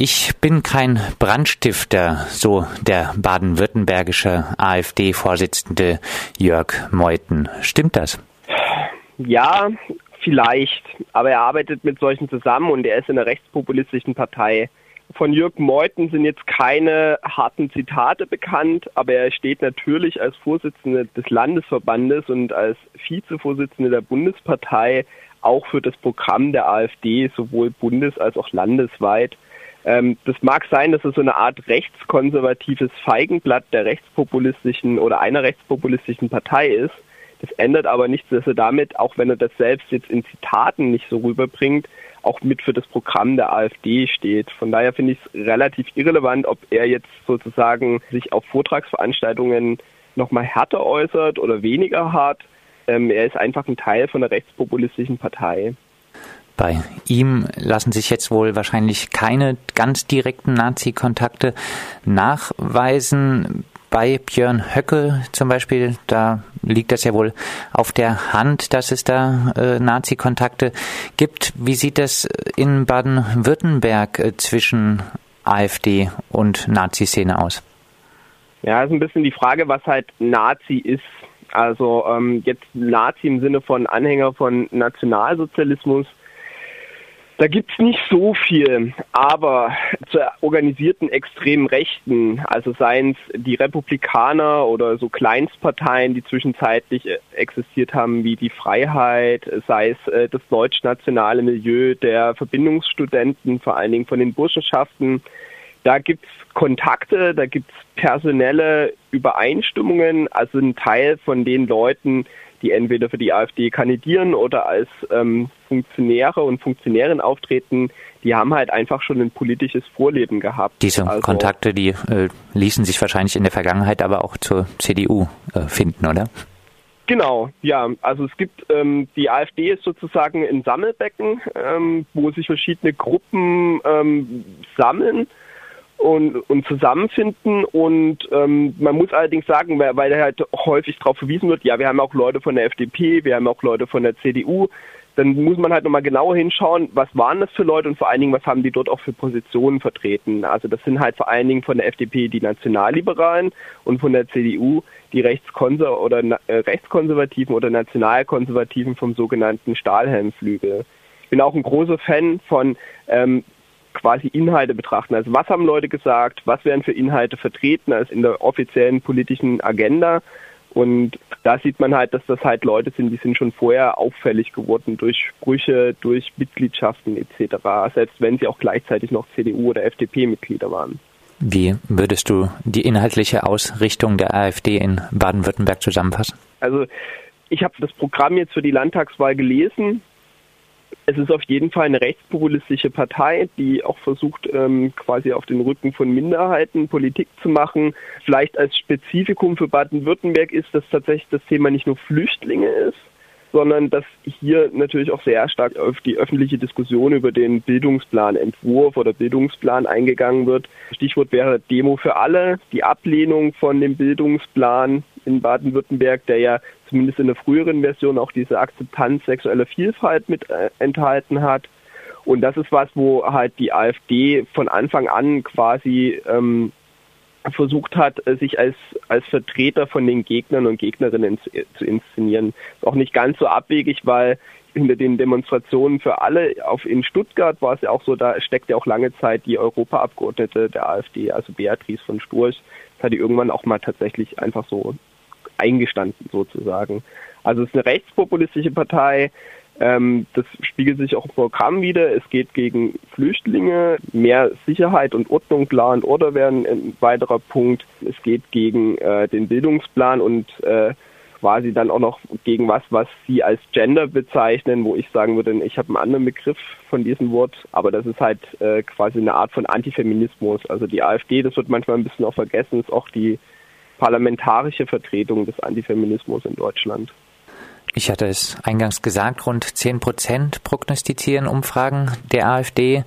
Ich bin kein Brandstifter, so der baden-württembergische AfD-Vorsitzende Jörg Meuthen. Stimmt das? Ja, vielleicht. Aber er arbeitet mit solchen zusammen und er ist in einer rechtspopulistischen Partei. Von Jörg Meuthen sind jetzt keine harten Zitate bekannt, aber er steht natürlich als Vorsitzender des Landesverbandes und als Vizevorsitzender der Bundespartei auch für das Programm der AfD sowohl bundes- als auch landesweit. Ähm, das mag sein, dass es so eine Art rechtskonservatives Feigenblatt der rechtspopulistischen oder einer rechtspopulistischen Partei ist. Das ändert aber nichts, dass er damit, auch wenn er das selbst jetzt in Zitaten nicht so rüberbringt, auch mit für das Programm der AfD steht. Von daher finde ich es relativ irrelevant, ob er jetzt sozusagen sich auf Vortragsveranstaltungen nochmal härter äußert oder weniger hart. Ähm, er ist einfach ein Teil von der rechtspopulistischen Partei. Bei ihm lassen sich jetzt wohl wahrscheinlich keine ganz direkten Nazi-Kontakte nachweisen. Bei Björn Höcke zum Beispiel, da liegt das ja wohl auf der Hand, dass es da äh, Nazi-Kontakte gibt. Wie sieht das in Baden-Württemberg äh, zwischen AfD und Nazi-Szene aus? Ja, ist ein bisschen die Frage, was halt Nazi ist. Also ähm, jetzt Nazi im Sinne von Anhänger von Nationalsozialismus da gibt's nicht so viel, aber zur organisierten extremen Rechten, also seien es die Republikaner oder so Kleinstparteien, die zwischenzeitlich äh, existiert haben, wie die Freiheit, sei es äh, das deutschnationale Milieu der Verbindungsstudenten, vor allen Dingen von den Burschenschaften, da gibt's Kontakte, da gibt's personelle Übereinstimmungen, also ein Teil von den Leuten, die entweder für die AfD kandidieren oder als ähm, Funktionäre und Funktionären auftreten, die haben halt einfach schon ein politisches Vorleben gehabt. Diese also, Kontakte, die äh, ließen sich wahrscheinlich in der Vergangenheit aber auch zur CDU äh, finden, oder? Genau, ja. Also es gibt ähm, die AfD ist sozusagen ein Sammelbecken, ähm, wo sich verschiedene Gruppen ähm, sammeln und, und zusammenfinden. Und ähm, man muss allerdings sagen, weil, weil halt häufig darauf verwiesen wird, ja, wir haben auch Leute von der FDP, wir haben auch Leute von der CDU. Dann muss man halt nochmal genauer hinschauen, was waren das für Leute und vor allen Dingen, was haben die dort auch für Positionen vertreten. Also das sind halt vor allen Dingen von der FDP die Nationalliberalen und von der CDU die Rechtskonser oder äh, Rechtskonservativen oder Nationalkonservativen vom sogenannten Stahlhelmflügel. Ich bin auch ein großer Fan von ähm, quasi Inhalte betrachten. Also was haben Leute gesagt, was werden für Inhalte vertreten als in der offiziellen politischen Agenda. Und da sieht man halt, dass das halt Leute sind, die sind schon vorher auffällig geworden durch Sprüche, durch Mitgliedschaften etc., selbst wenn sie auch gleichzeitig noch CDU oder FDP-Mitglieder waren. Wie würdest du die inhaltliche Ausrichtung der AfD in Baden-Württemberg zusammenfassen? Also ich habe das Programm jetzt für die Landtagswahl gelesen es ist auf jeden Fall eine rechtspopulistische Partei, die auch versucht, ähm, quasi auf den Rücken von Minderheiten Politik zu machen. Vielleicht als Spezifikum für Baden-Württemberg ist, dass tatsächlich das Thema nicht nur Flüchtlinge ist, sondern dass hier natürlich auch sehr stark auf die öffentliche Diskussion über den Bildungsplanentwurf oder Bildungsplan eingegangen wird. Stichwort wäre Demo für alle, die Ablehnung von dem Bildungsplan in Baden-Württemberg, der ja zumindest in der früheren Version auch diese Akzeptanz sexueller Vielfalt mit äh, enthalten hat. Und das ist was, wo halt die AfD von Anfang an quasi ähm, versucht hat, äh, sich als, als Vertreter von den Gegnern und Gegnerinnen zu, zu inszenieren. Ist auch nicht ganz so abwegig, weil hinter den Demonstrationen für alle auf in Stuttgart war es ja auch so, da steckt ja auch lange Zeit die Europaabgeordnete der AfD, also Beatrice von Sturch. Das hat die irgendwann auch mal tatsächlich einfach so eingestanden sozusagen. Also es ist eine rechtspopulistische Partei. Ähm, das spiegelt sich auch im Programm wieder. Es geht gegen Flüchtlinge, mehr Sicherheit und Ordnung, klar und Order werden ein weiterer Punkt. Es geht gegen äh, den Bildungsplan und äh, quasi dann auch noch gegen was, was sie als Gender bezeichnen, wo ich sagen würde, ich habe einen anderen Begriff von diesem Wort, aber das ist halt äh, quasi eine Art von Antifeminismus. Also die AfD, das wird manchmal ein bisschen auch vergessen, ist auch die parlamentarische Vertretung des Antifeminismus in Deutschland. Ich hatte es eingangs gesagt, rund 10 Prozent prognostizieren Umfragen der AfD.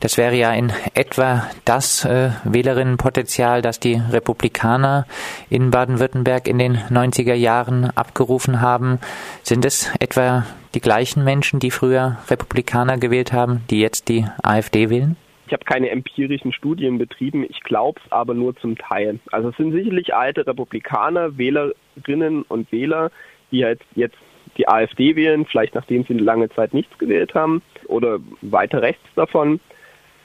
Das wäre ja in etwa das äh, Wählerinnenpotenzial, das die Republikaner in Baden-Württemberg in den 90er Jahren abgerufen haben. Sind es etwa die gleichen Menschen, die früher Republikaner gewählt haben, die jetzt die AfD wählen? Ich habe keine empirischen Studien betrieben, ich glaube es aber nur zum Teil. Also es sind sicherlich alte Republikaner, Wählerinnen und Wähler, die halt jetzt die AfD wählen, vielleicht nachdem sie lange Zeit nichts gewählt haben oder weiter rechts davon.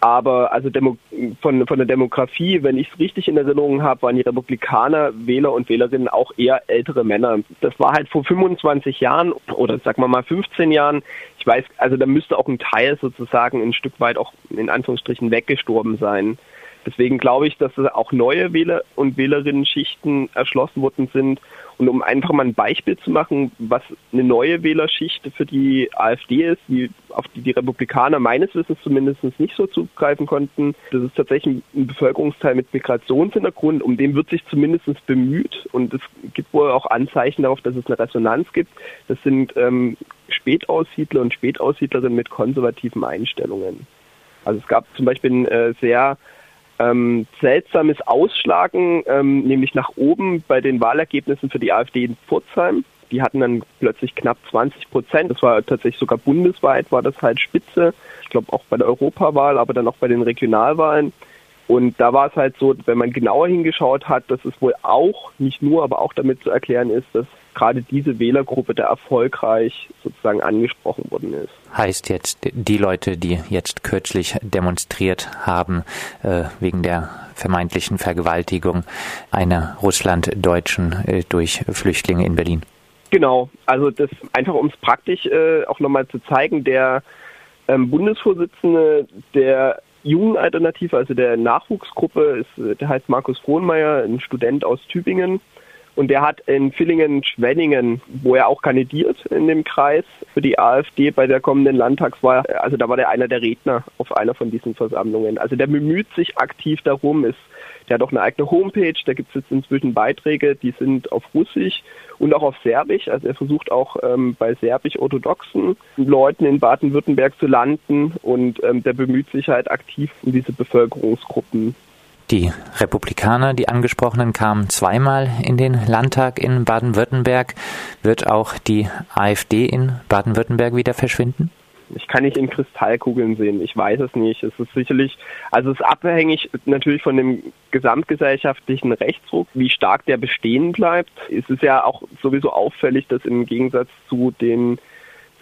Aber also Demo von, von der Demografie, wenn ich es richtig in Erinnerung habe, waren die Republikaner, Wähler und Wählerinnen auch eher ältere Männer. Das war halt vor 25 Jahren oder sagen wir mal 15 Jahren. Ich weiß, also da müsste auch ein Teil sozusagen ein Stück weit auch in Anführungsstrichen weggestorben sein. Deswegen glaube ich, dass auch neue Wähler und Wählerinnen-Schichten erschlossen worden sind. Und um einfach mal ein Beispiel zu machen, was eine neue Wählerschicht für die AfD ist, die, auf die die Republikaner meines Wissens zumindest nicht so zugreifen konnten, das ist tatsächlich ein Bevölkerungsteil mit Migrationshintergrund, um den wird sich zumindest bemüht. Und es gibt wohl auch Anzeichen darauf, dass es eine Resonanz gibt. Das sind ähm, Spätaussiedler und Spätaussiedlerinnen mit konservativen Einstellungen. Also es gab zum Beispiel ein äh, sehr ähm, seltsames Ausschlagen, ähm, nämlich nach oben bei den Wahlergebnissen für die AfD in Pforzheim. Die hatten dann plötzlich knapp 20 Prozent. Das war tatsächlich sogar bundesweit, war das halt Spitze. Ich glaube auch bei der Europawahl, aber dann auch bei den Regionalwahlen. Und da war es halt so, wenn man genauer hingeschaut hat, dass es wohl auch, nicht nur, aber auch damit zu erklären ist, dass gerade diese Wählergruppe da erfolgreich sozusagen angesprochen worden ist. Heißt jetzt, die Leute, die jetzt kürzlich demonstriert haben äh, wegen der vermeintlichen Vergewaltigung einer Russlanddeutschen äh, durch Flüchtlinge in Berlin? Genau, also das einfach um es praktisch äh, auch nochmal zu zeigen, der ähm, Bundesvorsitzende der Jungen Alternative, also der Nachwuchsgruppe, ist, der heißt Markus Frohnmeier, ein Student aus Tübingen. Und der hat in Villingen-Schwenningen, wo er auch kandidiert in dem Kreis für die AfD bei der kommenden Landtagswahl, also da war der einer der Redner auf einer von diesen Versammlungen. Also der bemüht sich aktiv darum, ist der hat auch eine eigene Homepage, da gibt es jetzt inzwischen Beiträge, die sind auf Russisch und auch auf Serbisch. Also er versucht auch ähm, bei serbisch-orthodoxen Leuten in Baden-Württemberg zu landen und ähm, der bemüht sich halt aktiv um diese Bevölkerungsgruppen. Die Republikaner, die angesprochenen, kamen zweimal in den Landtag in Baden-Württemberg. Wird auch die AfD in Baden-Württemberg wieder verschwinden? Ich kann nicht in Kristallkugeln sehen. Ich weiß es nicht. Es ist sicherlich, also es ist abhängig natürlich von dem gesamtgesellschaftlichen Rechtsdruck, wie stark der bestehen bleibt. Es ist ja auch sowieso auffällig, dass im Gegensatz zu den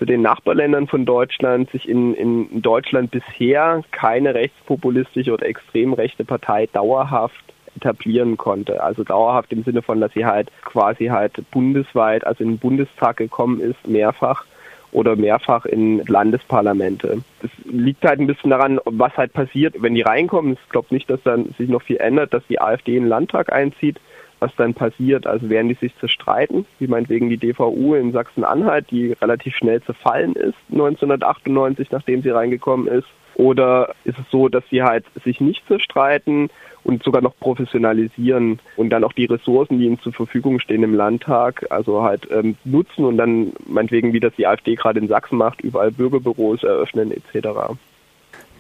zu den Nachbarländern von Deutschland sich in, in Deutschland bisher keine rechtspopulistische oder extrem rechte Partei dauerhaft etablieren konnte. Also dauerhaft im Sinne von, dass sie halt quasi halt bundesweit, also in den Bundestag gekommen ist, mehrfach oder mehrfach in Landesparlamente. Das liegt halt ein bisschen daran, was halt passiert, wenn die reinkommen. Ich glaube nicht, dass dann sich noch viel ändert, dass die AfD in den Landtag einzieht. Was dann passiert, also werden die sich zerstreiten, wie meinetwegen die DVU in Sachsen-Anhalt, die relativ schnell zerfallen ist, 1998, nachdem sie reingekommen ist. Oder ist es so, dass sie halt sich nicht zerstreiten und sogar noch professionalisieren und dann auch die Ressourcen, die ihnen zur Verfügung stehen im Landtag, also halt ähm, nutzen und dann meinetwegen, wie das die AfD gerade in Sachsen macht, überall Bürgerbüros eröffnen etc.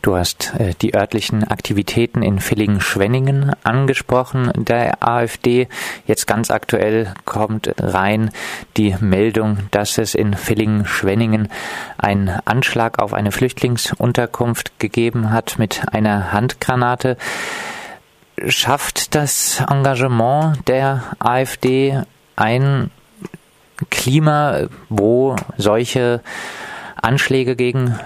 Du hast äh, die örtlichen Aktivitäten in Villingen-Schwenningen angesprochen, der AfD. Jetzt ganz aktuell kommt rein die Meldung, dass es in Villingen-Schwenningen einen Anschlag auf eine Flüchtlingsunterkunft gegeben hat mit einer Handgranate. Schafft das Engagement der AfD ein Klima, wo solche Anschläge gegen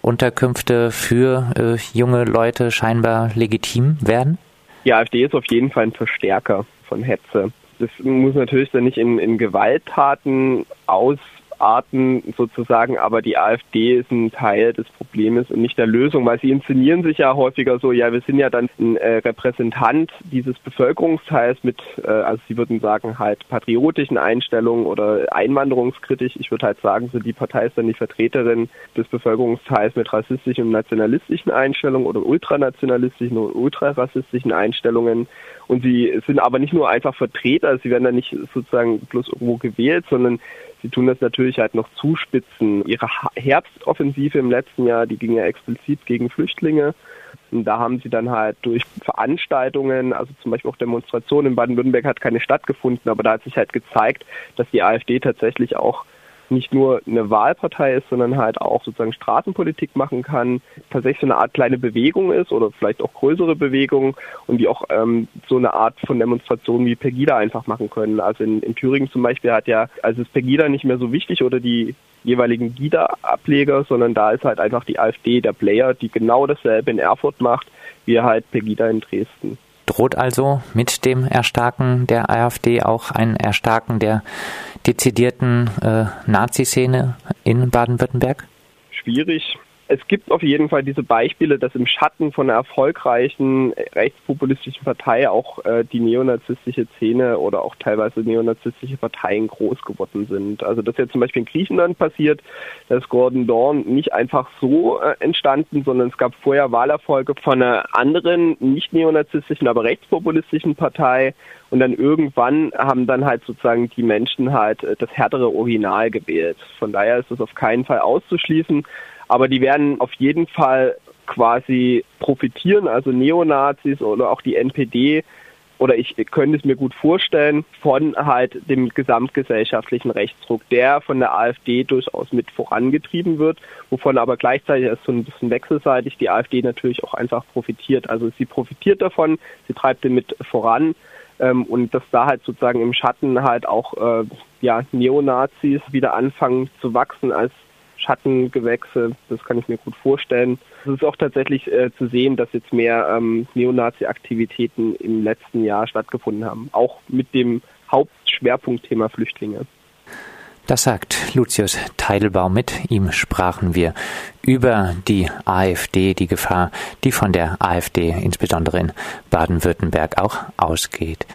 Flüchtlingsunterkünfte für äh, junge Leute scheinbar legitim werden? Die AfD ist auf jeden Fall ein Verstärker von Hetze. Das muss natürlich dann nicht in, in Gewalttaten aus Arten sozusagen, aber die AfD ist ein Teil des Problems und nicht der Lösung, weil sie inszenieren sich ja häufiger so, ja, wir sind ja dann ein äh, Repräsentant dieses Bevölkerungsteils mit, äh, also sie würden sagen, halt patriotischen Einstellungen oder einwanderungskritisch. Ich würde halt sagen, so die Partei ist dann die Vertreterin des Bevölkerungsteils mit rassistischen und nationalistischen Einstellungen oder ultranationalistischen und ultrarassistischen Einstellungen. Und sie sind aber nicht nur einfach Vertreter, sie werden dann nicht sozusagen bloß irgendwo gewählt, sondern Sie tun das natürlich halt noch zuspitzen. Ihre Herbstoffensive im letzten Jahr, die ging ja explizit gegen Flüchtlinge. Und da haben sie dann halt durch Veranstaltungen, also zum Beispiel auch Demonstrationen in Baden-Württemberg hat keine stattgefunden, aber da hat sich halt gezeigt, dass die AfD tatsächlich auch nicht nur eine Wahlpartei ist, sondern halt auch sozusagen Straßenpolitik machen kann, tatsächlich so eine Art kleine Bewegung ist oder vielleicht auch größere Bewegung und die auch ähm, so eine Art von Demonstration wie Pegida einfach machen können. Also in, in Thüringen zum Beispiel hat ja, also ist Pegida nicht mehr so wichtig oder die jeweiligen GIDA-Ableger, sondern da ist halt einfach die AfD der Player, die genau dasselbe in Erfurt macht, wie halt Pegida in Dresden. Droht also mit dem Erstarken der AfD auch ein Erstarken der dezidierten äh, Nazi-Szene in Baden-Württemberg? Schwierig es gibt auf jeden Fall diese Beispiele, dass im Schatten von einer erfolgreichen rechtspopulistischen Partei auch äh, die neonazistische Szene oder auch teilweise neonazistische Parteien groß geworden sind. Also das ist jetzt zum Beispiel in Griechenland passiert, da ist Gordon Dorn nicht einfach so äh, entstanden, sondern es gab vorher Wahlerfolge von einer anderen, nicht neonazistischen, aber rechtspopulistischen Partei und dann irgendwann haben dann halt sozusagen die Menschen halt äh, das härtere Original gewählt. Von daher ist es auf keinen Fall auszuschließen. Aber die werden auf jeden Fall quasi profitieren, also Neonazis oder auch die NPD oder ich könnte es mir gut vorstellen, von halt dem gesamtgesellschaftlichen Rechtsdruck, der von der AfD durchaus mit vorangetrieben wird, wovon aber gleichzeitig ist so ein bisschen wechselseitig die AfD natürlich auch einfach profitiert. Also sie profitiert davon, sie treibt den mit voran ähm, und dass da halt sozusagen im Schatten halt auch äh, ja, Neonazis wieder anfangen zu wachsen als Schattengewächse, das kann ich mir gut vorstellen. Es ist auch tatsächlich äh, zu sehen, dass jetzt mehr ähm, Neonazi-Aktivitäten im letzten Jahr stattgefunden haben, auch mit dem Hauptschwerpunktthema Flüchtlinge. Das sagt Lucius Teidelbaum. Mit ihm sprachen wir über die AfD, die Gefahr, die von der AfD insbesondere in Baden-Württemberg auch ausgeht.